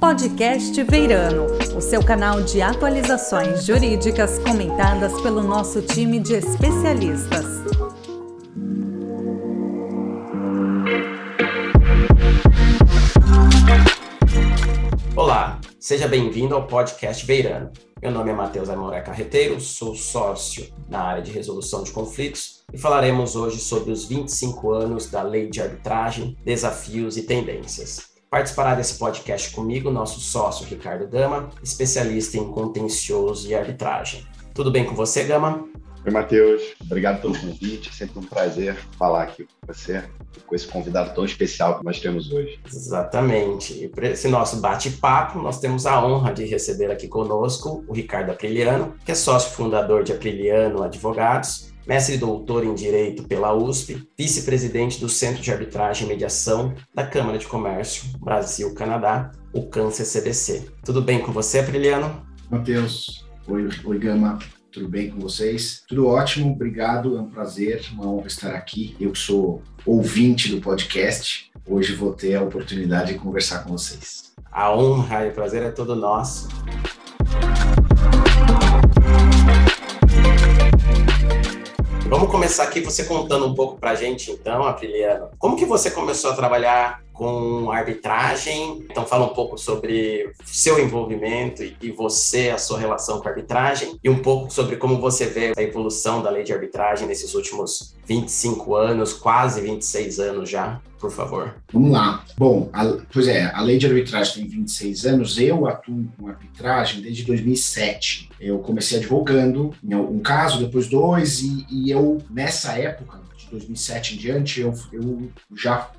Podcast Veirano, o seu canal de atualizações jurídicas comentadas pelo nosso time de especialistas. Olá, seja bem-vindo ao Podcast Veirano. Meu nome é Matheus Aimoré Carreteiro, sou sócio na área de resolução de conflitos e falaremos hoje sobre os 25 anos da Lei de Arbitragem, desafios e tendências. Participará desse podcast comigo nosso sócio Ricardo Gama, especialista em contencioso e arbitragem. Tudo bem com você, Gama? Oi, Matheus. Obrigado pelo convite. Sempre um prazer falar aqui com você, com esse convidado tão especial que nós temos hoje. Exatamente. E para esse nosso bate-papo, nós temos a honra de receber aqui conosco o Ricardo Apriliano, que é sócio fundador de Apriliano Advogados mestre e doutor em Direito pela USP, vice-presidente do Centro de Arbitragem e Mediação da Câmara de Comércio Brasil-Canadá, o CAN-CCBC. Tudo bem com você, Apriliano? Matheus, oi, oi Gama, tudo bem com vocês? Tudo ótimo, obrigado, é um prazer, uma honra estar aqui. Eu sou ouvinte do podcast, hoje vou ter a oportunidade de conversar com vocês. A honra e o prazer é todo nosso. Vamos começar aqui você contando um pouco para a gente, então, Apriliano. Como que você começou a trabalhar com arbitragem? Então, fala um pouco sobre seu envolvimento e você, a sua relação com a arbitragem, e um pouco sobre como você vê a evolução da lei de arbitragem nesses últimos 25 anos, quase 26 anos já, por favor. Vamos lá. Bom, a, pois é, a lei de arbitragem tem 26 anos, eu atuo com arbitragem desde 2007. Eu comecei advogando em um caso, depois dois, e, e eu, nessa época, de 2007 em diante, eu, eu já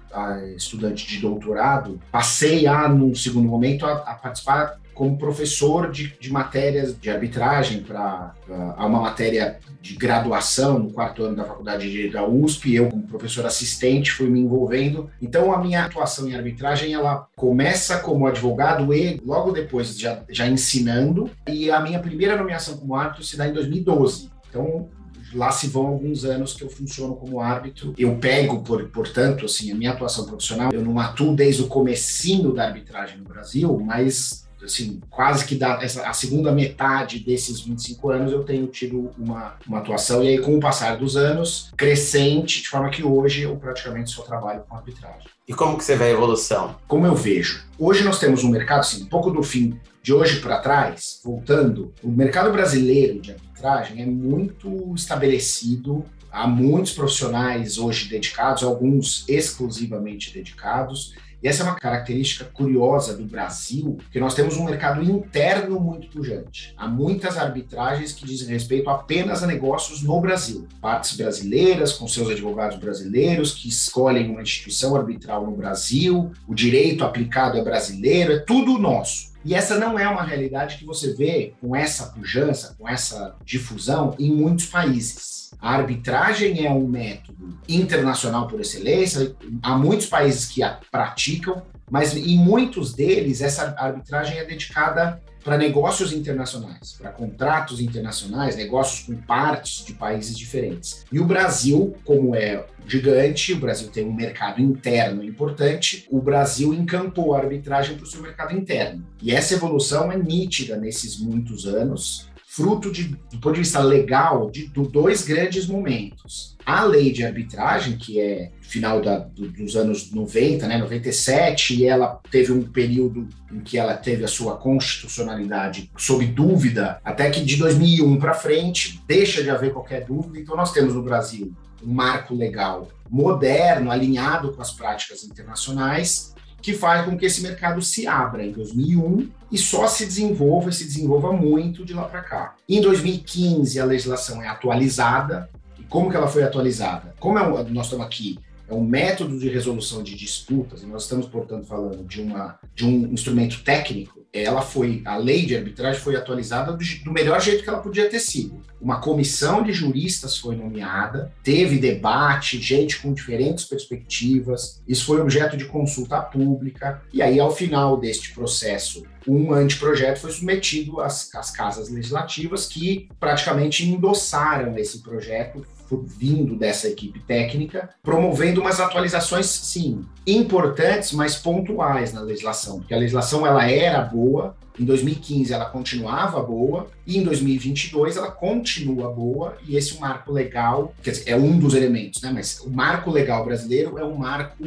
estudante de doutorado, passei a, num segundo momento, a, a participar como professor de, de matérias de arbitragem para uma matéria de graduação no quarto ano da faculdade de Direito da USP. Eu, como professor assistente, fui me envolvendo. Então, a minha atuação em arbitragem ela começa como advogado e logo depois já, já ensinando. E a minha primeira nomeação como árbitro se dá em 2012. Então, lá se vão alguns anos que eu funciono como árbitro. Eu pego, por, portanto, assim, a minha atuação profissional, eu não atuo desde o comecinho da arbitragem no Brasil, mas assim, quase que da, essa, a segunda metade desses 25 anos eu tenho tido uma, uma atuação, e aí com o passar dos anos, crescente, de forma que hoje eu praticamente só trabalho com arbitragem. E como que você vê a evolução? Como eu vejo. Hoje nós temos um mercado, assim, um pouco do fim de hoje para trás, voltando, o mercado brasileiro de arbitragem é muito estabelecido, há muitos profissionais hoje dedicados, alguns exclusivamente dedicados, e essa é uma característica curiosa do Brasil, que nós temos um mercado interno muito pujante. Há muitas arbitragens que dizem respeito apenas a negócios no Brasil. Partes brasileiras, com seus advogados brasileiros, que escolhem uma instituição arbitral no Brasil, o direito aplicado é brasileiro, é tudo nosso. E essa não é uma realidade que você vê com essa pujança, com essa difusão em muitos países. A arbitragem é um método internacional por excelência, há muitos países que a praticam, mas em muitos deles essa arbitragem é dedicada para negócios internacionais, para contratos internacionais, negócios com partes de países diferentes. E o Brasil, como é gigante, o Brasil tem um mercado interno importante, o Brasil encampou a arbitragem para o seu mercado interno. E essa evolução é nítida nesses muitos anos fruto de, do ponto de vista legal de, de dois grandes momentos. A lei de arbitragem, que é final da, do, dos anos 90, né, 97, e ela teve um período em que ela teve a sua constitucionalidade sob dúvida, até que de 2001 para frente deixa de haver qualquer dúvida. Então nós temos no Brasil um marco legal moderno, alinhado com as práticas internacionais, que faz com que esse mercado se abra em 2001 e só se desenvolva e se desenvolva muito de lá para cá. Em 2015, a legislação é atualizada. E como que ela foi atualizada? Como é, nós estamos aqui é um método de resolução de disputas, e nós estamos, portanto, falando de, uma, de um instrumento técnico, ela foi, a lei de arbitragem foi atualizada do, do, melhor jeito que ela podia ter sido. Uma comissão de juristas foi nomeada, teve debate, gente com diferentes perspectivas, isso foi objeto de consulta pública, e aí, ao final deste processo, um anteprojeto foi submetido às, às casas legislativas que praticamente endossaram esse projeto vindo dessa equipe técnica, promovendo umas atualizações, sim, importantes, mas pontuais na legislação, porque a legislação ela era boa, em 2015 ela continuava boa e em 2022 ela continua boa e esse marco legal, quer dizer, é um dos elementos, né? Mas o marco legal brasileiro é um marco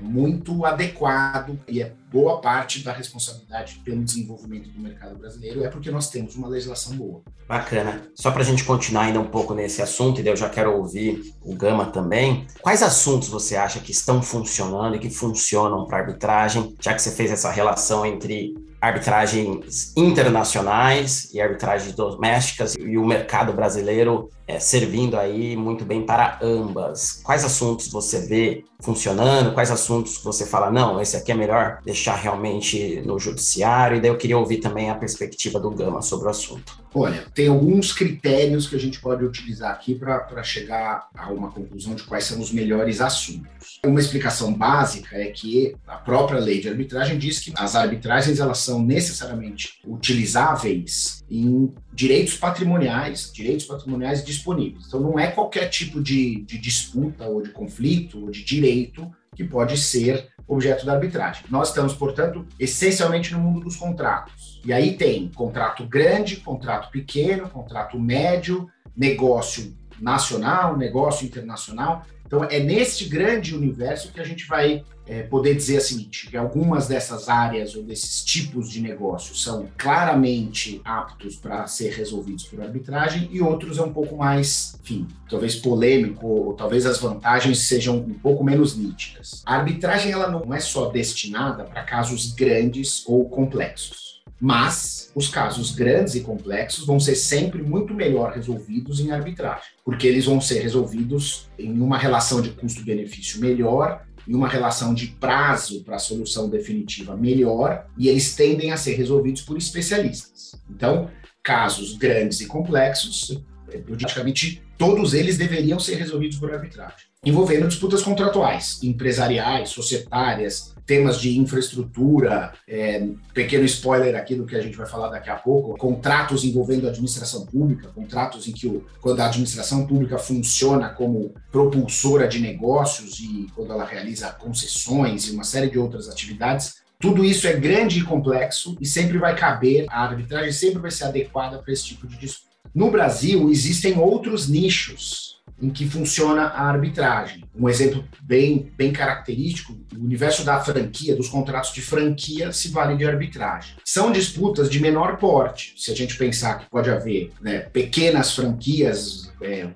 muito adequado e é boa parte da responsabilidade pelo desenvolvimento do mercado brasileiro é porque nós temos uma legislação boa. Bacana. Só para a gente continuar ainda um pouco nesse assunto, e eu já quero ouvir o Gama também. Quais assuntos você acha que estão funcionando e que funcionam para arbitragem, já que você fez essa relação entre arbitragens internacionais e arbitragens domésticas e o mercado brasileiro é, servindo aí muito bem para ambas. Quais assuntos você vê funcionando? Quais assuntos você fala, não, esse aqui é melhor deixar realmente no judiciário? E daí eu queria ouvir também a perspectiva do Gama sobre o assunto. Olha, tem alguns critérios que a gente pode utilizar aqui para chegar a uma conclusão de quais são os melhores assuntos. Uma explicação básica é que a própria lei de arbitragem diz que as arbitragens elas são necessariamente utilizáveis em direitos patrimoniais, direitos patrimoniais disponíveis. Então, não é qualquer tipo de, de disputa ou de conflito ou de direito que pode ser objeto da arbitragem. Nós estamos, portanto, essencialmente no mundo dos contratos. E aí tem contrato grande, contrato pequeno, contrato médio, negócio nacional, negócio internacional. Então, é neste grande universo que a gente vai é, poder dizer o seguinte: que algumas dessas áreas ou desses tipos de negócio são claramente aptos para ser resolvidos por arbitragem e outros é um pouco mais, enfim, talvez polêmico, ou talvez as vantagens sejam um pouco menos nítidas. A arbitragem ela não é só destinada para casos grandes ou complexos. Mas os casos grandes e complexos vão ser sempre muito melhor resolvidos em arbitragem, porque eles vão ser resolvidos em uma relação de custo-benefício melhor, em uma relação de prazo para a solução definitiva melhor, e eles tendem a ser resolvidos por especialistas. Então, casos grandes e complexos, praticamente todos eles deveriam ser resolvidos por arbitragem, envolvendo disputas contratuais, empresariais, societárias, temas de infraestrutura, é, pequeno spoiler aqui do que a gente vai falar daqui a pouco, contratos envolvendo a administração pública, contratos em que o, quando a administração pública funciona como propulsora de negócios e quando ela realiza concessões e uma série de outras atividades, tudo isso é grande e complexo e sempre vai caber, a arbitragem sempre vai ser adequada para esse tipo de disputa. No Brasil, existem outros nichos em que funciona a arbitragem. Um exemplo bem, bem característico, o universo da franquia, dos contratos de franquia, se vale de arbitragem. São disputas de menor porte, se a gente pensar que pode haver né, pequenas franquias é,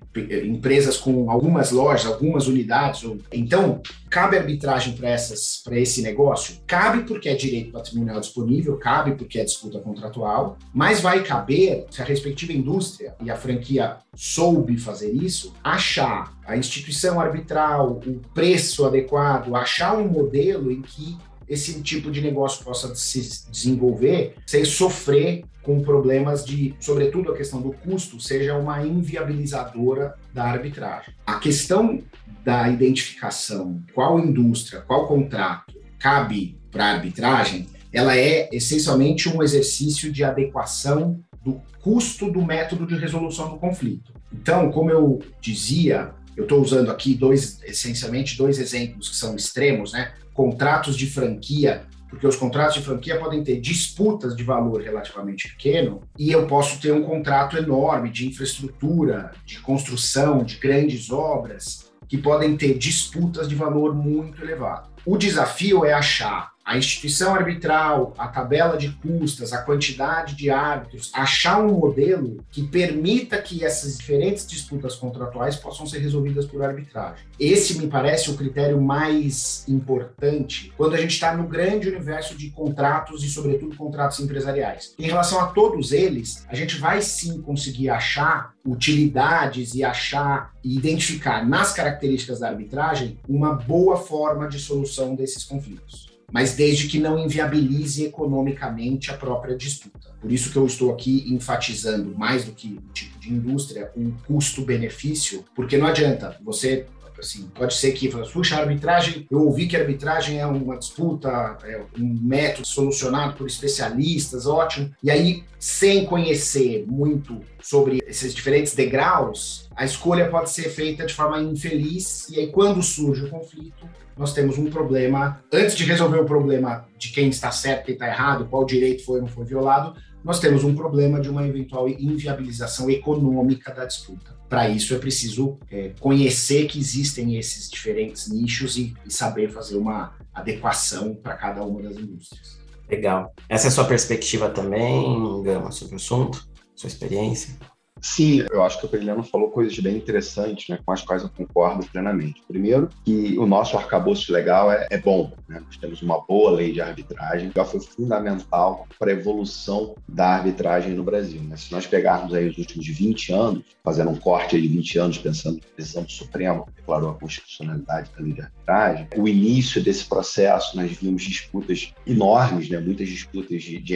empresas com algumas lojas, algumas unidades. Então, cabe arbitragem para esse negócio? Cabe porque é direito patrimonial disponível, cabe porque é disputa contratual, mas vai caber se a respectiva indústria e a franquia soube fazer isso, achar a instituição arbitral, o preço adequado, achar um modelo em que esse tipo de negócio possa se desenvolver sem sofrer com problemas de, sobretudo a questão do custo, seja uma inviabilizadora da arbitragem. A questão da identificação, qual indústria, qual contrato cabe para arbitragem, ela é essencialmente um exercício de adequação do custo do método de resolução do conflito. Então, como eu dizia, eu estou usando aqui dois, essencialmente dois exemplos que são extremos, né? Contratos de franquia porque os contratos de franquia podem ter disputas de valor relativamente pequeno e eu posso ter um contrato enorme de infraestrutura, de construção, de grandes obras que podem ter disputas de valor muito elevado. O desafio é achar a instituição arbitral, a tabela de custas, a quantidade de árbitros, achar um modelo que permita que essas diferentes disputas contratuais possam ser resolvidas por arbitragem. Esse me parece o critério mais importante quando a gente está no grande universo de contratos e, sobretudo, contratos empresariais. Em relação a todos eles, a gente vai sim conseguir achar utilidades e achar e identificar nas características da arbitragem uma boa forma de solução desses conflitos mas desde que não inviabilize economicamente a própria disputa. Por isso que eu estou aqui enfatizando mais do que o tipo de indústria, um custo-benefício, porque não adianta você Assim, pode ser que, puxa, a arbitragem, eu ouvi que a arbitragem é uma disputa, é um método solucionado por especialistas, ótimo. E aí, sem conhecer muito sobre esses diferentes degraus, a escolha pode ser feita de forma infeliz, e aí, quando surge o conflito, nós temos um problema. Antes de resolver o problema de quem está certo, quem está errado, qual direito foi ou não foi violado, nós temos um problema de uma eventual inviabilização econômica da disputa. Para isso é preciso é, conhecer que existem esses diferentes nichos e, e saber fazer uma adequação para cada uma das indústrias. Legal. Essa é a sua perspectiva também, Gama, sobre o assunto? Sua experiência? Sim, eu acho que o Periliano falou coisas bem interessantes, né, com as quais eu concordo plenamente. Primeiro, que o nosso arcabouço legal é, é bom, né? nós temos uma boa lei de arbitragem, que foi fundamental para a evolução da arbitragem no Brasil. Né? Se nós pegarmos aí os últimos 20 anos, fazendo um corte de 20 anos, pensando que a decisão do Supremo declarou a constitucionalidade da lei de arbitragem, o início desse processo, nós vimos disputas enormes, né? muitas disputas de, de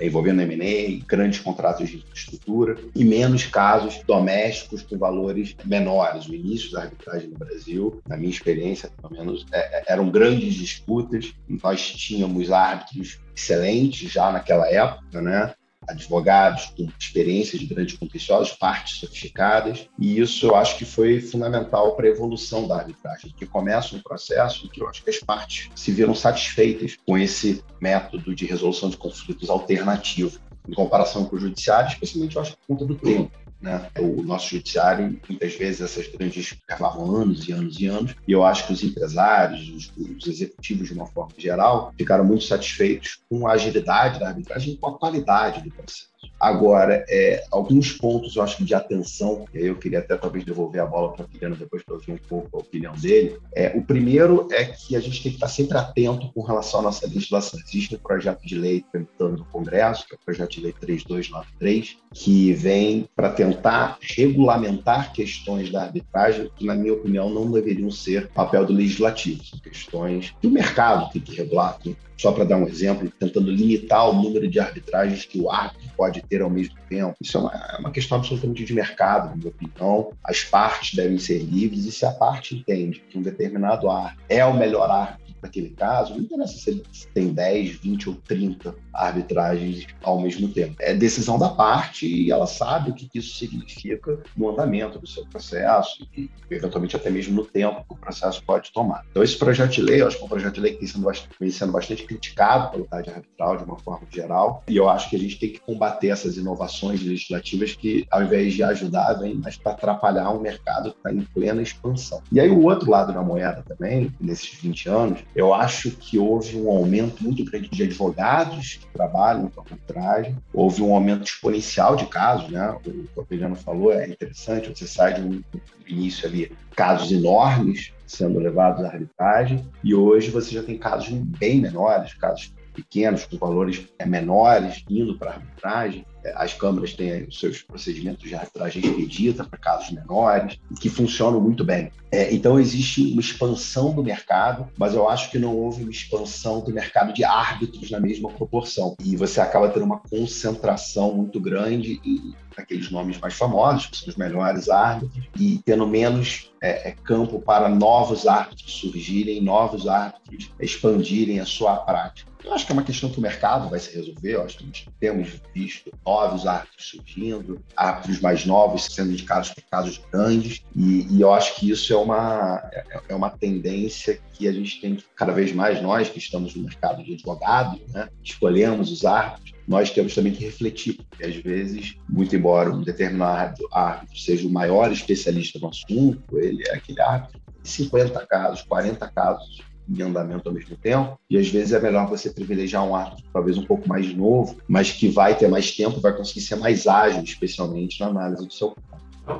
envolvendo M&A, grandes contratos de infraestrutura, e menos casos domésticos com valores menores. O início da arbitragem no Brasil, na minha experiência, pelo menos, é, é eram grandes disputas. Nós tínhamos árbitros excelentes já naquela época, né? advogados com experiência de grandes contenciosos, partes sofisticadas, e isso eu acho que foi fundamental para a evolução da arbitragem, que começa um processo que eu acho que as partes se viram satisfeitas com esse método de resolução de conflitos alternativo em comparação com o judiciário, especialmente eu acho por conta do tempo. Né? O nosso judiciário, muitas vezes, essas grandes levavam anos e anos e anos, e eu acho que os empresários, os, os, executivos, de uma forma geral, ficaram muito satisfeitos com a agilidade da arbitragem e com a qualidade do processo. Agora, é, alguns pontos eu acho que de atenção, e aí eu queria até talvez devolver a bola para o Filiano depois para ouvir um pouco a opinião dele. É, o primeiro é que a gente tem que estar sempre atento com relação à nossa legislação. Existe um projeto de lei tramitando no Congresso, que é o projeto de lei 3293, que vem para tentar regulamentar questões da arbitragem que, na minha opinião, não deveriam ser papel do legislativo. São questões que o mercado tem que regular, tem só para dar um exemplo, tentando limitar o número de arbitragens que o árbitro pode ter ao mesmo tempo. Isso é uma, é uma questão absolutamente de mercado, na minha opinião. As partes devem ser livres e se a parte entende que um determinado árbitro é o melhor árbitro naquele caso, não interessa se ele tem 10, 20 ou 30 arbitragens ao mesmo tempo. É decisão da parte e ela sabe o que isso significa no andamento do seu processo e, eventualmente, até mesmo no tempo que o processo pode tomar. Então, esse projeto de lei, eu acho que é um projeto de lei que tem sendo bastante, vem sendo bastante criticado pelo TAD arbitral de uma forma geral e eu acho que a gente tem que combater essas inovações legislativas que, ao invés de ajudar, vêm mais para atrapalhar um mercado que está em plena expansão. E aí, o outro lado da moeda também, nesses 20 anos, eu acho que houve um aumento muito grande de advogados que trabalham com arbitragem, houve um aumento exponencial de casos, né? O que o Capeliano falou é interessante, você sai de um início ali, casos enormes sendo levados à arbitragem, e hoje você já tem casos bem menores, casos pequenos, com valores menores, indo para a arbitragem. É, as câmaras têm os seus procedimentos de arbitragem expedita para casos menores, que funcionam muito bem. É, então, existe uma expansão do mercado, mas eu acho que não houve uma expansão do mercado de árbitros na mesma proporção. E você acaba tendo uma concentração muito grande em aqueles nomes mais famosos, que são os melhores árbitros, e tendo menos é, é, campo para novos árbitros surgirem, novos árbitros expandirem a sua prática. Eu acho que é uma questão que o mercado vai se resolver. Eu acho que nós temos visto novos árbitros surgindo, árbitros mais novos sendo indicados para casos grandes, e, e, eu acho que isso é uma, é, é, uma tendência que a gente tem que, cada vez mais, nós que estamos no mercado de advogados, né, escolhemos os árbitros, nós temos também que refletir, porque às vezes, muito embora um determinado árbitro seja o maior especialista no assunto, ele é aquele árbitro de 50 casos, 40 casos em andamento ao mesmo tempo, e às vezes é melhor você privilegiar um árbitro talvez um pouco mais novo, mas que vai ter mais tempo, vai conseguir ser mais ágil, especialmente na análise do seu.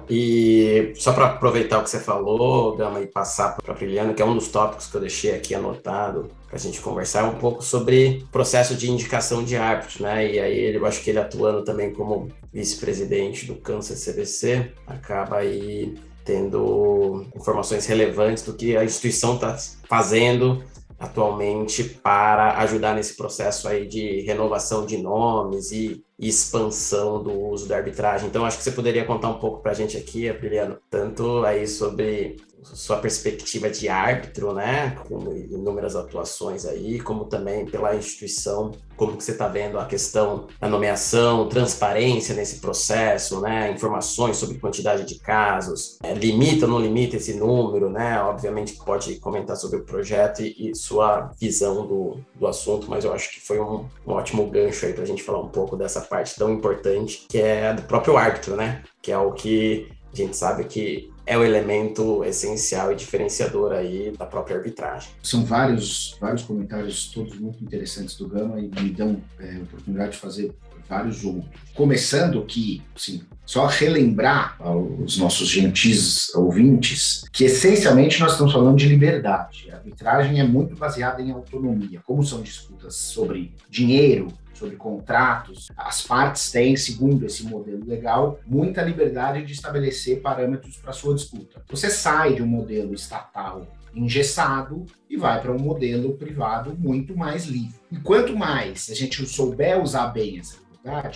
E só para aproveitar o que você falou, Gama, e passar para a Priliano, que é um dos tópicos que eu deixei aqui anotado para a gente conversar um pouco sobre processo de indicação de árbitros, né? E aí eu acho que ele atuando também como vice-presidente do Câncer CBC, acaba aí tendo informações relevantes do que a instituição está fazendo atualmente para ajudar nesse processo aí de renovação de nomes e expansão do uso da arbitragem. Então, acho que você poderia contar um pouco para a gente aqui, Apriliano, tanto aí sobre sua perspectiva de árbitro, né, com inúmeras atuações aí, como também pela instituição, como que você está vendo a questão da nomeação, transparência nesse processo, né, informações sobre quantidade de casos, é, limita ou não limita esse número, né, obviamente pode comentar sobre o projeto e, e sua visão do, do assunto, mas eu acho que foi um, um ótimo gancho aí para a gente falar um pouco dessa parte tão importante que é do próprio árbitro, né, que é o que a gente sabe que é o elemento essencial e diferenciador aí da própria arbitragem. São vários, vários comentários, todos muito interessantes do Gama e me dão é, oportunidade de fazer vários outros. Começando que, sim, só relembrar aos nossos gentis ouvintes que essencialmente nós estamos falando de liberdade. A arbitragem é muito baseada em autonomia. Como são disputas sobre dinheiro, sobre contratos, as partes têm, segundo esse modelo legal, muita liberdade de estabelecer parâmetros para sua disputa. Você sai de um modelo estatal engessado e vai para um modelo privado muito mais livre. E quanto mais a gente souber usar bem essa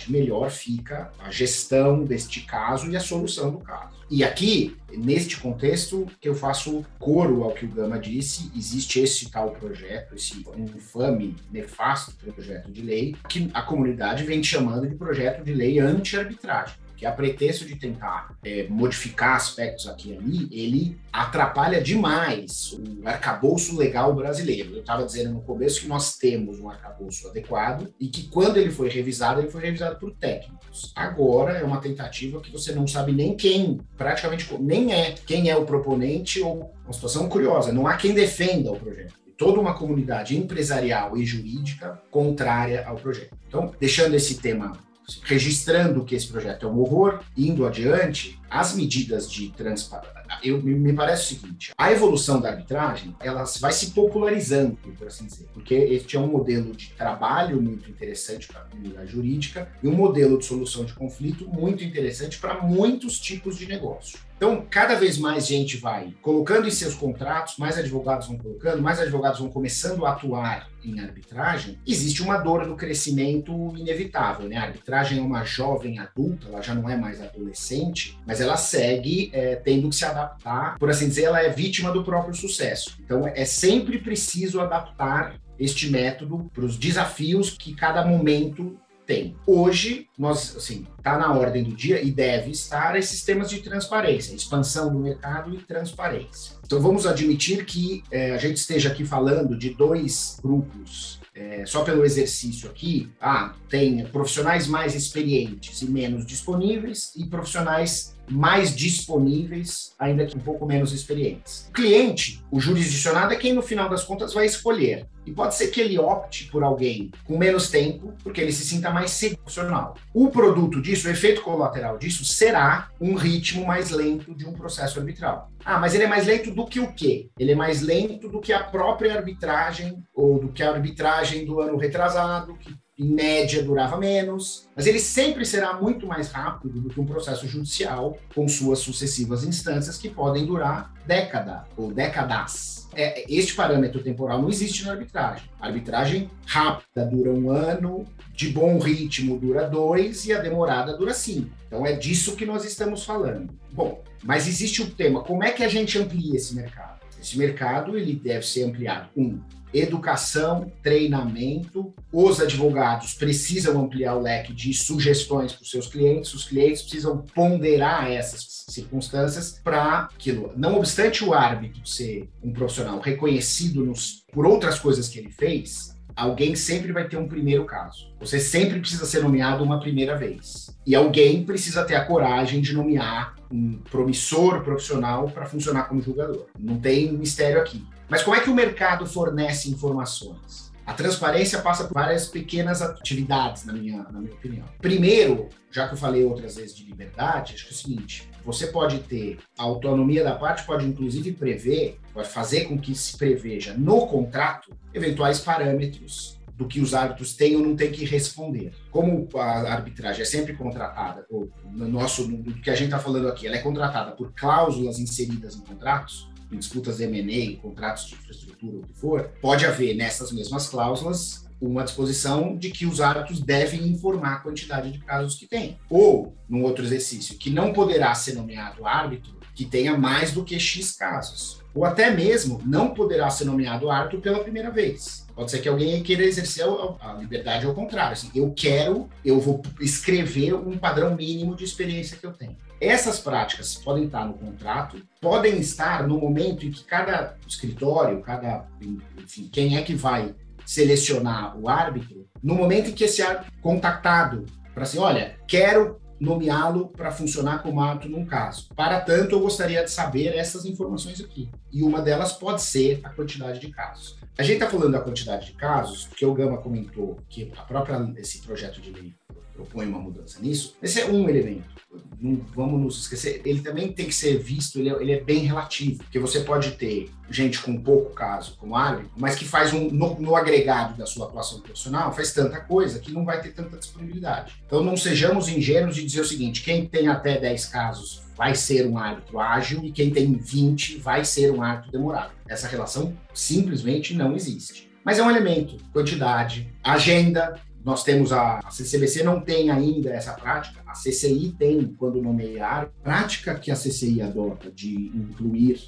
melhor fica a gestão deste caso e a solução do caso. E aqui, neste contexto, que eu faço coro ao que o Gama disse, existe esse tal projeto, esse infame, nefasto projeto de lei, que a comunidade vem chamando de projeto de lei anti-arbitragem que a pretexto de tentar é, modificar aspectos aqui e ali, ele atrapalha demais o arcabouço legal brasileiro. Eu estava dizendo no começo que nós temos um arcabouço adequado e que quando ele foi revisado, ele foi revisado por técnicos. Agora é uma tentativa que você não sabe nem quem, praticamente nem é quem é o proponente ou uma situação curiosa, não há quem defenda o projeto toda uma comunidade empresarial e jurídica contrária ao projeto. Então, deixando esse tema registrando que esse projeto é um horror, indo adiante, as medidas de transparência. Eu, me parece o seguinte: a evolução da arbitragem ela vai se popularizando, por assim dizer, porque este é um modelo de trabalho muito interessante para a comunidade jurídica e um modelo de solução de conflito muito interessante para muitos tipos de negócio. Então, cada vez mais gente vai colocando em seus contratos, mais advogados vão colocando, mais advogados vão começando a atuar em arbitragem. Existe uma dor no crescimento inevitável, né? A arbitragem é uma jovem adulta, ela já não é mais adolescente, mas ela segue é, tendo que se adaptar, por assim dizer, ela é vítima do próprio sucesso. Então, é sempre preciso adaptar este método para os desafios que cada momento tem. Hoje, nós, assim, está na ordem do dia e deve estar esses temas de transparência, expansão do mercado e transparência. Então, vamos admitir que é, a gente esteja aqui falando de dois grupos é, só pelo exercício aqui, ah, tem profissionais mais experientes e menos disponíveis e profissionais mais disponíveis, ainda que um pouco menos experientes. O cliente, o jurisdicionado, é quem no final das contas vai escolher. E pode ser que ele opte por alguém com menos tempo, porque ele se sinta mais seguro. O produto disso, o efeito colateral disso, será um ritmo mais lento de um processo arbitral. Ah, mas ele é mais lento do que o quê? Ele é mais lento do que a própria arbitragem, ou do que a arbitragem do ano retrasado, que em média durava menos, mas ele sempre será muito mais rápido do que um processo judicial com suas sucessivas instâncias que podem durar década ou décadas. É, este parâmetro temporal não existe na arbitragem. A arbitragem rápida dura um ano, de bom ritmo dura dois e a demorada dura cinco. Então é disso que nós estamos falando. Bom, mas existe um tema: como é que a gente amplia esse mercado? Esse mercado ele deve ser ampliado um educação, treinamento. Os advogados precisam ampliar o leque de sugestões para os seus clientes, os clientes precisam ponderar essas circunstâncias para aquilo. Não obstante o árbitro ser um profissional reconhecido nos, por outras coisas que ele fez, alguém sempre vai ter um primeiro caso. Você sempre precisa ser nomeado uma primeira vez. E alguém precisa ter a coragem de nomear um promissor profissional para funcionar como julgador. Não tem mistério aqui. Mas como é que o mercado fornece informações? A transparência passa por várias pequenas atividades, na minha, na minha opinião. Primeiro, já que eu falei outras vezes de liberdade, acho que é o seguinte: você pode ter a autonomia da parte, pode inclusive prever, pode fazer com que se preveja no contrato eventuais parâmetros do que os árbitros têm ou não têm que responder. Como a arbitragem é sempre contratada, ou no nosso, do que a gente está falando aqui, ela é contratada por cláusulas inseridas em contratos, em disputas de M&A, contratos de infraestrutura, o que for, pode haver nessas mesmas cláusulas uma disposição de que os árbitros devem informar a quantidade de casos que tem. Ou, num outro exercício, que não poderá ser nomeado árbitro que tenha mais do que X casos. Ou até mesmo não poderá ser nomeado árbitro pela primeira vez. Pode ser que alguém queira exercer a liberdade ao contrário. Assim, eu quero, eu vou escrever um padrão mínimo de experiência que eu tenho. Essas práticas podem estar no contrato, podem estar no momento em que cada escritório, cada, enfim, quem é que vai selecionar o árbitro, no momento em que esse árbitro é contactado para assim, olha, quero nomeá-lo para funcionar como árbitro num caso. Para tanto, eu gostaria de saber essas informações aqui. E uma delas pode ser a quantidade de casos. A gente está falando da quantidade de casos, porque o Gama comentou que a própria esse projeto de lei propõe uma mudança nisso. Esse é um elemento não vamos nos esquecer, ele também tem que ser visto, ele é, ele é, bem relativo, porque você pode ter gente com pouco caso como árbitro, mas que faz um, no, no, agregado da sua atuação profissional, faz tanta coisa que não vai ter tanta disponibilidade. Então não sejamos ingênuos de dizer o seguinte, quem tem até 10 casos vai ser um árbitro ágil e quem tem 20 vai ser um árbitro demorado. Essa relação simplesmente não existe. Mas é um elemento, quantidade, agenda, nós temos a, a CCBC não tem ainda essa prática, a CCI tem quando nomear. A prática que a CCI adota de incluir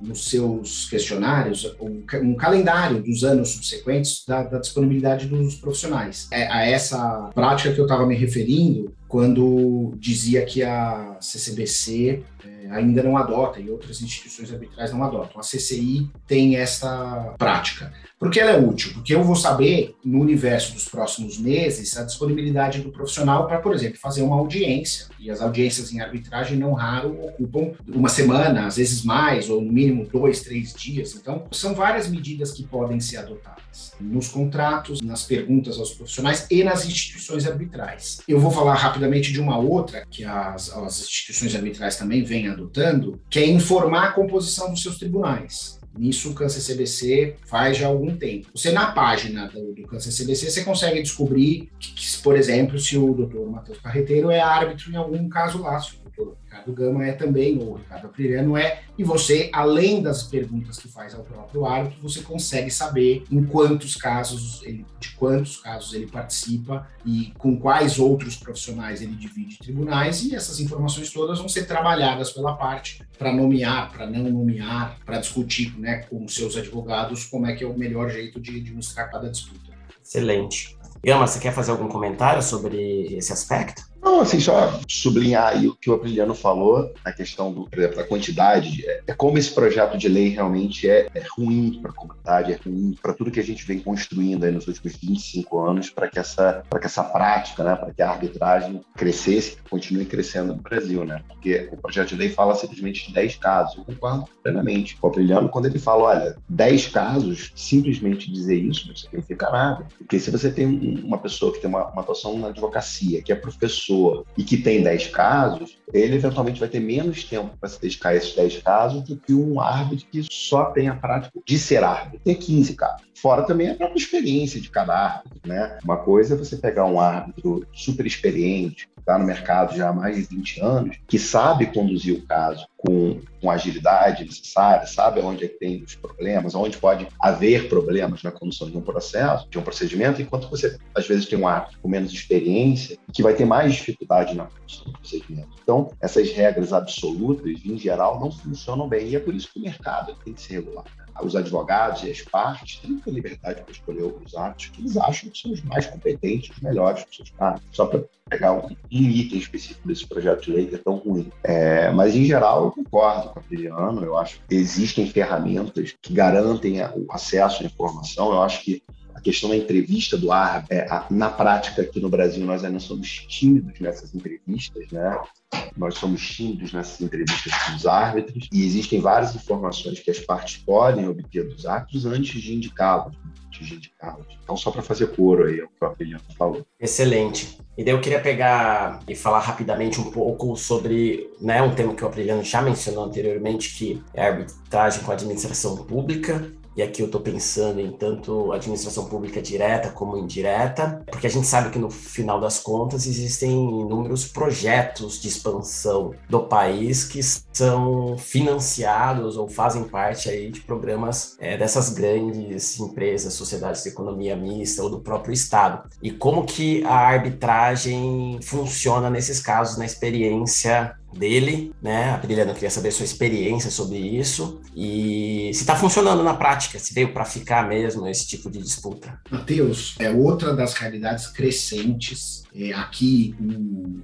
nos seus questionários um, um, calendário dos anos subsequentes da, da disponibilidade dos profissionais. É a essa prática que eu estava me referindo quando dizia que a CCBC é, ainda não adota e outras instituições arbitrais não adotam. A CCI tem essa prática. Por que ela é útil? Porque eu vou saber, no universo dos próximos meses, a disponibilidade do profissional para, por exemplo, fazer uma audiência. E as audiências em arbitragem, não raro, ocupam uma semana, às vezes mais, ou no mínimo dois, três dias. Então, são várias medidas que podem ser adotadas nos contratos, nas perguntas aos profissionais e nas instituições arbitrais. Eu vou falar rapidamente de uma outra que as, as instituições arbitrais também vêm adotando, que é informar a composição dos seus tribunais. Nisso o Câncer CBC faz já algum tempo. Você, na página do, do Câncer CBC, você consegue descobrir, que, que, por exemplo, se o doutor Matheus Carreteiro é árbitro em algum caso lá, se o doutor Ricardo Gama é também, ou o Ricardo Apriliano é, e você, além das perguntas que faz ao próprio árbitro, você consegue saber em quantos casos, ele, de quantos casos ele participa e com quais outros profissionais ele divide tribunais, e essas informações todas vão ser trabalhadas pela parte para nomear, para não nomear, para discutir né, com seus advogados como é que é o melhor jeito de administrar cada disputa. Excelente. Gama, você quer fazer algum comentário sobre esse aspecto? Não, assim, só sublinhar aí o que o Apriliano falou, a questão, do, por exemplo, da quantidade, é, é como esse projeto de lei realmente é, é ruim para a comunidade, é ruim para tudo que a gente vem construindo aí nos últimos 25 anos para que, essa, que essa prática, né, para que a arbitragem crescesse, continue crescendo no Brasil, né? Porque o projeto de lei fala simplesmente de 10 casos, eu concordo plenamente com o Apriliano quando ele fala, olha, 10 casos, simplesmente dizer isso não significa nada. Porque se você tem uma pessoa que tem uma, uma atuação na advocacia, que é professor, pessoa e que tem 10 casos, ele eventualmente vai ter menos tempo para se dedicar a esses 10 casos do que um árbitro que só tem a prática de ser árbitro, tem 15 casos. Fora também a própria experiência de cada árbitro, né? Uma coisa é você pegar um árbitro super experiente, está no mercado já há mais de 20 anos, que sabe conduzir o caso com, com agilidade necessária, sabe onde é que tem os problemas, onde pode haver problemas na condução de um processo, de um procedimento, enquanto você, às vezes, tem um árbitro com menos experiência, que vai ter mais dificuldade na condução do procedimento. Então, essas regras absolutas, em geral, não funcionam bem, e é por isso que o mercado tem que ser regulado os advogados e as partes têm a liberdade para escolher os atos que eles acham que são os mais competentes, os melhores para seus. Só para pegar um, um, item específico desse projeto de lei que é tão ruim. É, mas, em geral, eu concordo com a Adriano. Eu acho que existem ferramentas que garantem o acesso à informação. Eu acho que a questão da entrevista do árbitro, é, na prática aqui no Brasil nós ainda somos tímidos nessas entrevistas, né? Nós somos tímidos nessas entrevistas com os árbitros e existem várias informações que as partes podem obter dos árbitros antes de indicá-los, antes de indicá-los. Então, só para fazer coro aí, é o que o Apeliano falou. Excelente. E daí eu queria pegar e falar rapidamente um pouco sobre né, um tema que o Apeliano já mencionou anteriormente, que é a arbitragem com a administração pública e aqui eu estou pensando em tanto administração pública direta como indireta, porque a gente sabe que no final das contas existem inúmeros projetos de expansão do país que são financiados ou fazem parte aí de programas é, dessas grandes empresas, sociedades de economia mista ou do próprio Estado. E como que a arbitragem funciona nesses casos na experiência dele, né? A Brilhana queria saber sua experiência sobre isso e se está funcionando na prática, se veio para ficar mesmo esse tipo de disputa. Matheus, é outra das realidades crescentes aqui,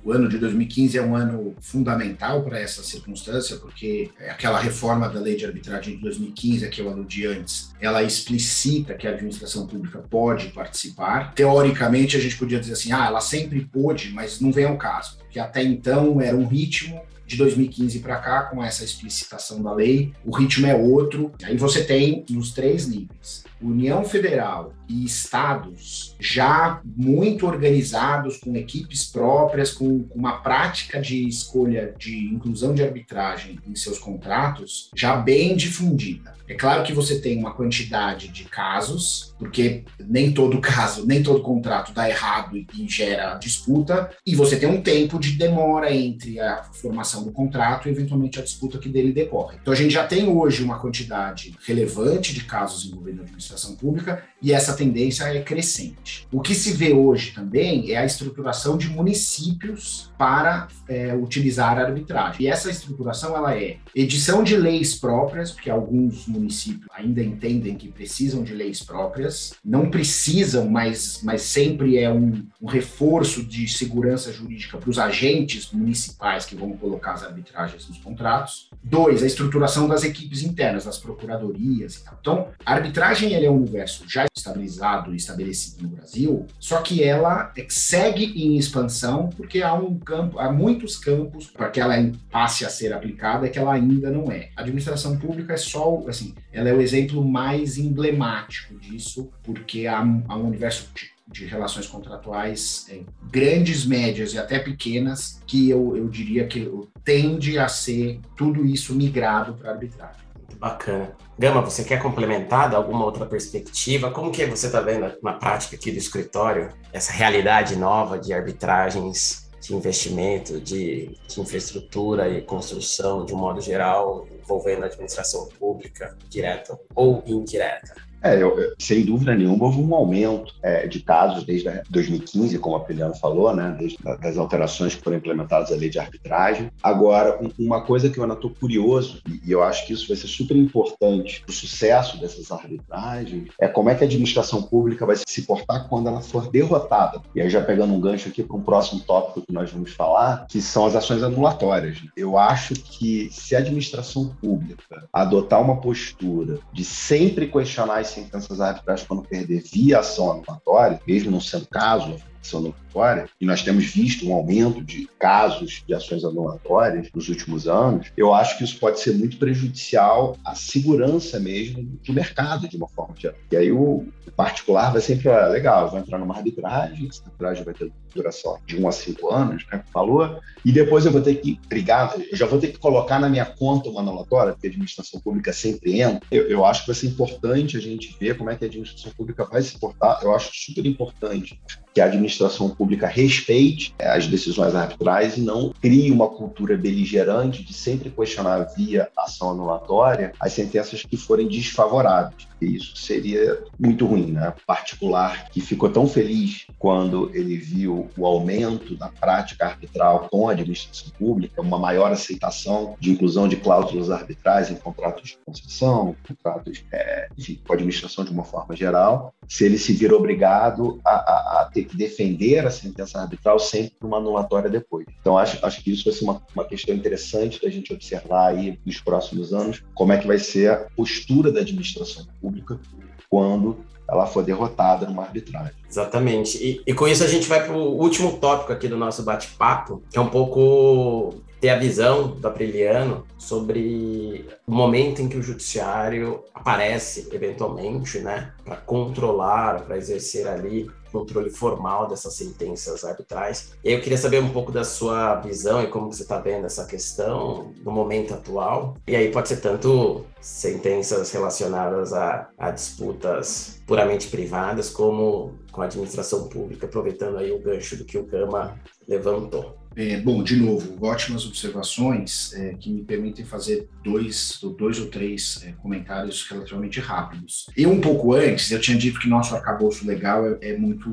o, ano de 2015 é um ano fundamental para essa circunstância, porque aquela reforma da lei de arbitragem de 2015, a que eu aludi antes, ela explicita que a administração pública pode participar. Teoricamente, a gente podia dizer assim, ah, ela sempre pôde, mas não vem ao caso, porque até então era um ritmo de 2015 para cá, com essa explicitação da lei, o ritmo é outro. Aí você tem nos três níveis União Federal e estados já muito organizados, com equipes próprias, com, uma prática de escolha de inclusão de arbitragem em seus contratos já bem difundida. É claro que você tem uma quantidade de casos, porque nem todo caso, nem todo contrato dá errado e gera disputa, e você tem um tempo de demora entre a formação do contrato e eventualmente a disputa que dele decorre. Então a gente já tem hoje uma quantidade relevante de casos envolvendo a administração pública e essa tendência é crescente. O que se vê hoje também é a estruturação de municípios para é, utilizar a arbitragem. E essa estruturação ela é edição de leis próprias, porque alguns municípios ainda entendem que precisam de leis próprias, não precisam, mas, mas sempre é um, um reforço de segurança jurídica para os agentes municipais que vão colocar as arbitragens nos contratos. Dois, a estruturação das equipes internas, das procuradorias e tal. Então, a arbitragem é um universo já estabilizado e estabelecido no Brasil, só que ela segue em expansão porque há um campo, há muitos campos para que ela passe a ser aplicada que ela ainda não é. A administração pública é só, assim, ela é o exemplo mais emblemático disso, porque há, há um universo de de relações contratuais é, grandes, médias e até pequenas, que eu, eu diria que tende a ser tudo isso migrado para arbitragem. Bacana. Gama, você quer complementar alguma outra perspectiva? Como que você está vendo na prática aqui do escritório essa realidade nova de arbitragens de investimento, de, de infraestrutura e construção de um modo geral envolvendo a administração pública direta ou indireta? É, eu, sem dúvida nenhuma, houve um aumento é, de casos desde 2015, como a Peliano falou, né, desde as alterações que foram implementadas à lei de arbitragem. Agora, uma coisa que eu ainda estou curioso, e eu acho que isso vai ser super importante para o sucesso dessas arbitragens, é como é que a administração pública vai se portar quando ela for derrotada. E aí, já pegando um gancho aqui para um próximo tópico que nós vamos falar, que são as ações anulatórias. Eu acho que se a administração pública adotar uma postura de sempre questionar sentenças arbitrais quando perder via ação anulatória, mesmo não sendo caso ação anulatória, e nós temos visto um aumento de casos de ações anulatórias nos últimos anos, eu acho que isso pode ser muito prejudicial à segurança mesmo do mercado, de uma forma geral. E aí o particular vai sempre, ah, legal, vai entrar numa arbitragem, essa arbitragem vai ter duração de um a cinco anos, né, falou, e depois eu vou ter que brigar, eu já vou ter que colocar na minha conta uma anulatória, porque a administração pública sempre entra. Eu, eu acho que vai ser importante a gente ver como é que a administração pública vai se portar, eu acho super importante que a administração pública respeite as decisões arbitrais e não crie uma cultura beligerante de sempre questionar via ação anulatória as sentenças que forem desfavoráveis. Isso seria muito ruim, né? Particular que ficou tão feliz quando ele viu o aumento da prática arbitral com a administração pública, uma maior aceitação de inclusão de cláusulas arbitrais em contratos de concessão, contratos é, de, com a administração de uma forma geral, se ele se vir obrigado a, a, a ter que defender a sentença arbitral sempre por uma anulatória depois. Então, acho, acho que isso vai ser uma, uma questão interessante da gente observar aí nos próximos anos, como é que vai ser a postura da administração pública quando ela for derrotada numa arbitragem. Exatamente. E, e com isso a gente vai para o último tópico aqui do nosso bate-papo, que é um pouco ter a visão do Apriliano sobre o momento em que o judiciário aparece eventualmente, né, para controlar, para exercer ali controle formal dessas sentenças arbitrais. E aí eu queria saber um pouco da sua visão e como você está vendo essa questão no momento atual. E aí pode ser tanto sentenças relacionadas a, a disputas puramente privadas, como com a administração pública, aproveitando aí o gancho do que o Gama levantou. É, bom, de novo, ótimas observações é, que me permitem fazer dois, dois ou três é, comentários relativamente rápidos. E um pouco antes, eu tinha dito que nosso arcabouço legal é, é muito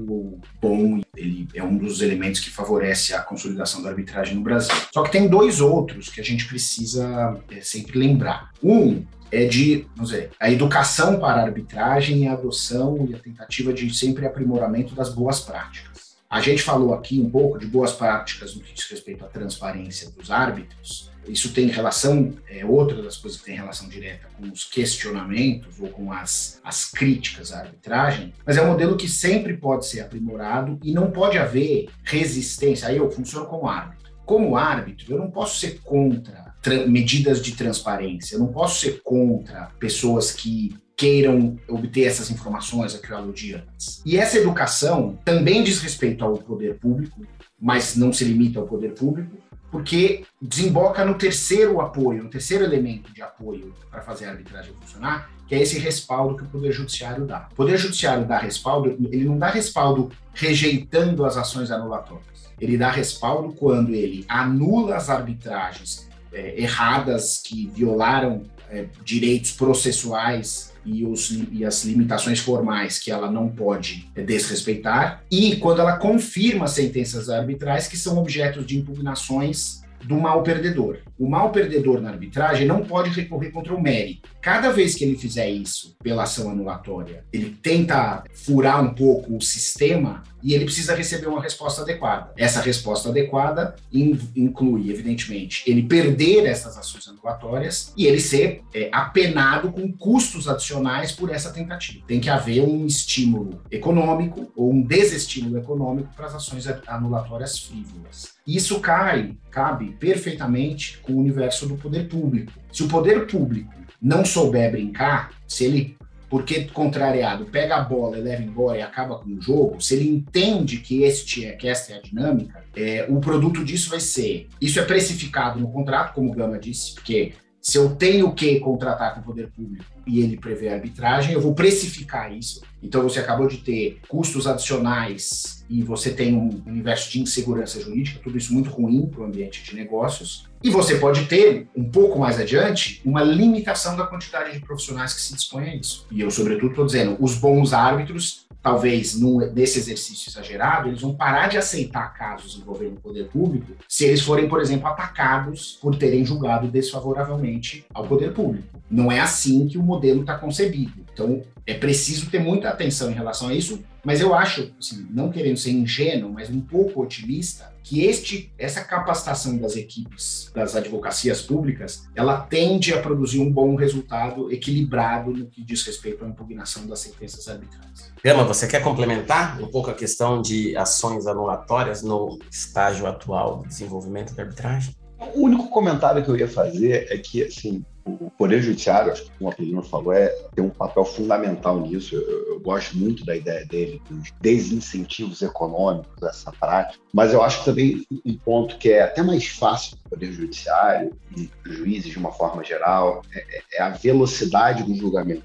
bom, ele é um dos elementos que favorece a consolidação da arbitragem no Brasil. Só que tem dois outros que a gente precisa é, sempre lembrar. Um é de, vamos dizer, a educação para a arbitragem a adoção e a tentativa de sempre aprimoramento das boas práticas. A gente falou aqui um pouco de boas práticas no que diz respeito à transparência dos árbitros. Isso tem relação, é outra das coisas que tem relação direta com os questionamentos ou com as, as críticas à arbitragem, mas é um modelo que sempre pode ser aprimorado e não pode haver resistência. Aí eu funciono como árbitro. Como árbitro, eu não posso ser contra medidas de transparência, eu não posso ser contra pessoas que queiram obter essas informações a que eu aludi antes. E essa educação também diz respeito ao poder público, mas não se limita ao poder público, porque desemboca no terceiro apoio, no terceiro elemento de apoio para fazer a arbitragem funcionar, que é esse respaldo que o Poder Judiciário dá. O Poder Judiciário dá respaldo, ele não dá respaldo rejeitando as ações anulatórias. Ele dá respaldo quando ele anula as arbitragens é, erradas que violaram é, direitos processuais e, os, e as limitações formais que ela não pode desrespeitar, e quando ela confirma sentenças arbitrais que são objetos de impugnações do mal perdedor. O mal perdedor na arbitragem não pode recorrer contra o mérito. Cada vez que ele fizer isso pela ação anulatória, ele tenta furar um pouco o sistema e ele precisa receber uma resposta adequada. Essa resposta adequada inclui, evidentemente, ele perder essas ações anulatórias e ele ser é, apenado com custos adicionais por essa tentativa. Tem que haver um estímulo econômico ou um desestímulo econômico para as ações anulatórias frívolas. Isso cai, cabe perfeitamente com o universo do poder público. Se o poder público não souber brincar, se ele, porque contrariado, pega a bola e leva embora e acaba com o jogo, se ele entende que, este é, que esta é a dinâmica, é, o produto disso vai ser. Isso é precificado no contrato, como o Gama disse, porque se eu tenho que contratar com o poder público e ele prevê arbitragem, eu vou precificar isso. Então você acabou de ter custos adicionais e você tem um universo de insegurança jurídica, tudo isso muito ruim para o ambiente de negócios. E você pode ter, um pouco mais adiante, uma limitação da quantidade de profissionais que se dispõem a isso. E eu, sobretudo, estou dizendo, os bons árbitros talvez num, nesse exercício exagerado, eles vão parar de aceitar casos envolvendo o poder público se eles forem, por exemplo, atacados por terem julgado desfavoravelmente ao poder público. Não é assim que o modelo está concebido. Então, é preciso ter muita atenção em relação a isso, mas eu acho, assim, não querendo ser ingênuo, mas um pouco otimista, que este, essa capacitação das equipes das advocacias públicas, ela tende a produzir um bom resultado equilibrado no que diz respeito à impugnação das sentenças arbitrais. Gama, você quer complementar um pouco a questão de ações anulatórias no estágio atual do desenvolvimento da arbitragem? O único comentário que eu ia fazer é que, assim, o Poder Judiciário, acho que como a Pelina falou, é, tem um papel fundamental nisso. Eu, eu, gosto muito da ideia dele, dos desincentivos econômicos dessa prática, mas eu acho também um ponto que é até mais fácil para o Poder Judiciário e juízes de uma forma geral é, é, é a velocidade do julgamento.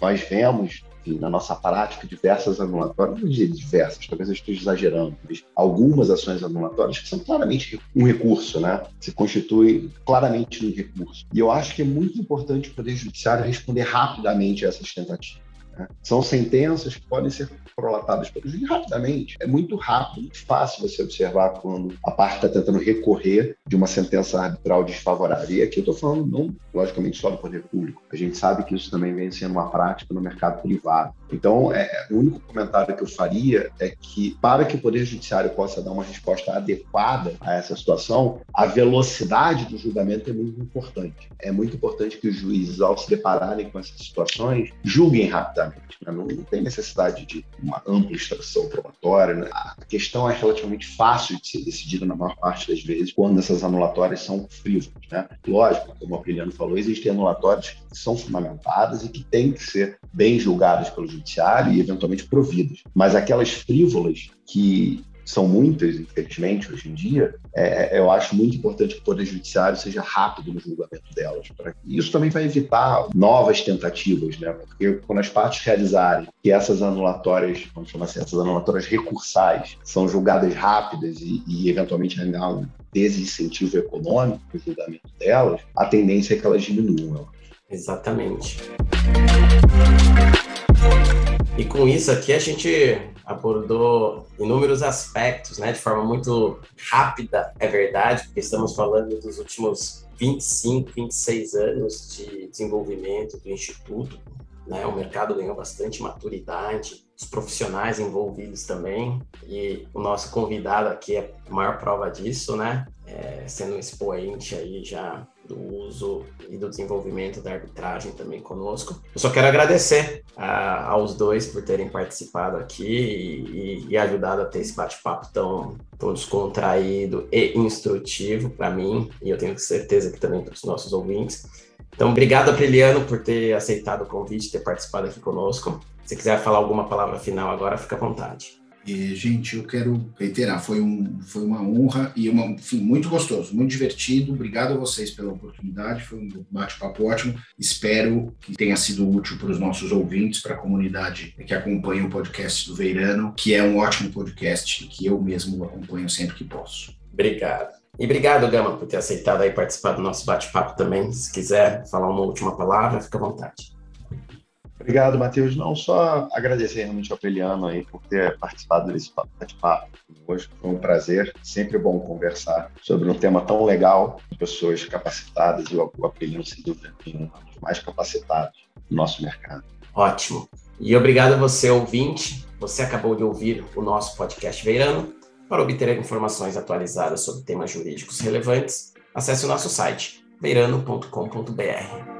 Nós vemos enfim, na nossa prática, diversas anulatórias, não diria diversas, talvez eu esteja exagerando, mas algumas ações anulatórias que são claramente um recurso, né? Se constitui claramente um recurso. E eu acho que é muito importante o Poder Judiciário responder rapidamente a essas tentativas. Né? São sentenças que podem ser prolatadas pelo juiz rapidamente. É muito rápido, muito fácil você observar quando a parte está tentando recorrer de uma sentença arbitral desfavorável. E aqui eu estou falando, não, logicamente, só do poder público. A gente sabe que isso também vem sendo uma prática no mercado privado. Então, é, o único comentário que eu faria é que, para que o Poder Judiciário possa dar uma resposta adequada a essa situação, a velocidade do julgamento é muito importante. É muito importante que os juízes, ao se depararem com essas situações, julguem rapidamente. Né? Não, não, tem necessidade de uma ampla instrução probatória. Né? A questão é relativamente fácil de ser decidida na maior parte das vezes quando essas anulatórias são frívolas. Né? Lógico, como o Apeliano falou, existem anulatórias que são fundamentadas e que têm que ser bem julgadas pelo judiciário e eventualmente providas. Mas aquelas frívolas que são muitas, infelizmente, hoje em dia, é, eu acho muito importante que o Poder Judiciário seja rápido no julgamento delas. Pra... Isso também vai evitar novas tentativas, né? Porque quando as partes realizarem que essas anulatórias, vamos chamar assim, essas anulatórias recursais, são julgadas rápidas e, e eventualmente ainda um desincentivo econômico no julgamento delas, a tendência é que elas diminuam. Exatamente. E com isso aqui a gente abordou inúmeros aspectos, né, de forma muito rápida, é verdade, porque estamos falando dos últimos 25, 26 anos de desenvolvimento do Instituto, né, o mercado ganhou bastante maturidade, os profissionais envolvidos também, e o nosso convidado aqui é a maior prova disso, né, é, sendo um expoente aí já do uso e do desenvolvimento da arbitragem também conosco. Eu só quero agradecer a, aos dois por terem participado aqui e, e, ajudado a ter esse bate-papo tão, tão descontraído e instrutivo para mim, e eu tenho certeza que também para os nossos ouvintes. Então, obrigado, Apriliano, por ter aceitado o convite, ter participado aqui conosco. Se quiser falar alguma palavra final agora, fica à vontade. E, gente, eu quero reiterar, foi, um, foi uma honra e uma, enfim, muito gostoso, muito divertido. Obrigado a vocês pela oportunidade, foi um bate-papo ótimo. Espero que tenha sido útil para os nossos ouvintes, para a comunidade que acompanha o podcast do Veirano, que é um ótimo podcast que eu mesmo acompanho sempre que posso. Obrigado. E obrigado, Gama, por ter aceitado aí participar do nosso bate-papo também. Se quiser falar uma última palavra, fica à vontade. Obrigado, Matheus. Não só agradecer realmente ao Peliano aí por ter participado desse bate-papo hoje. Foi um prazer. Sempre bom conversar sobre um tema tão legal, pessoas capacitadas e o Apeliano, sem dúvida, um dos mais capacitados do nosso mercado. Ótimo. E obrigado a você, ouvinte. Você acabou de ouvir o nosso podcast Veirano. Para obter informações atualizadas sobre temas jurídicos relevantes, acesse o nosso site veirano.com.br.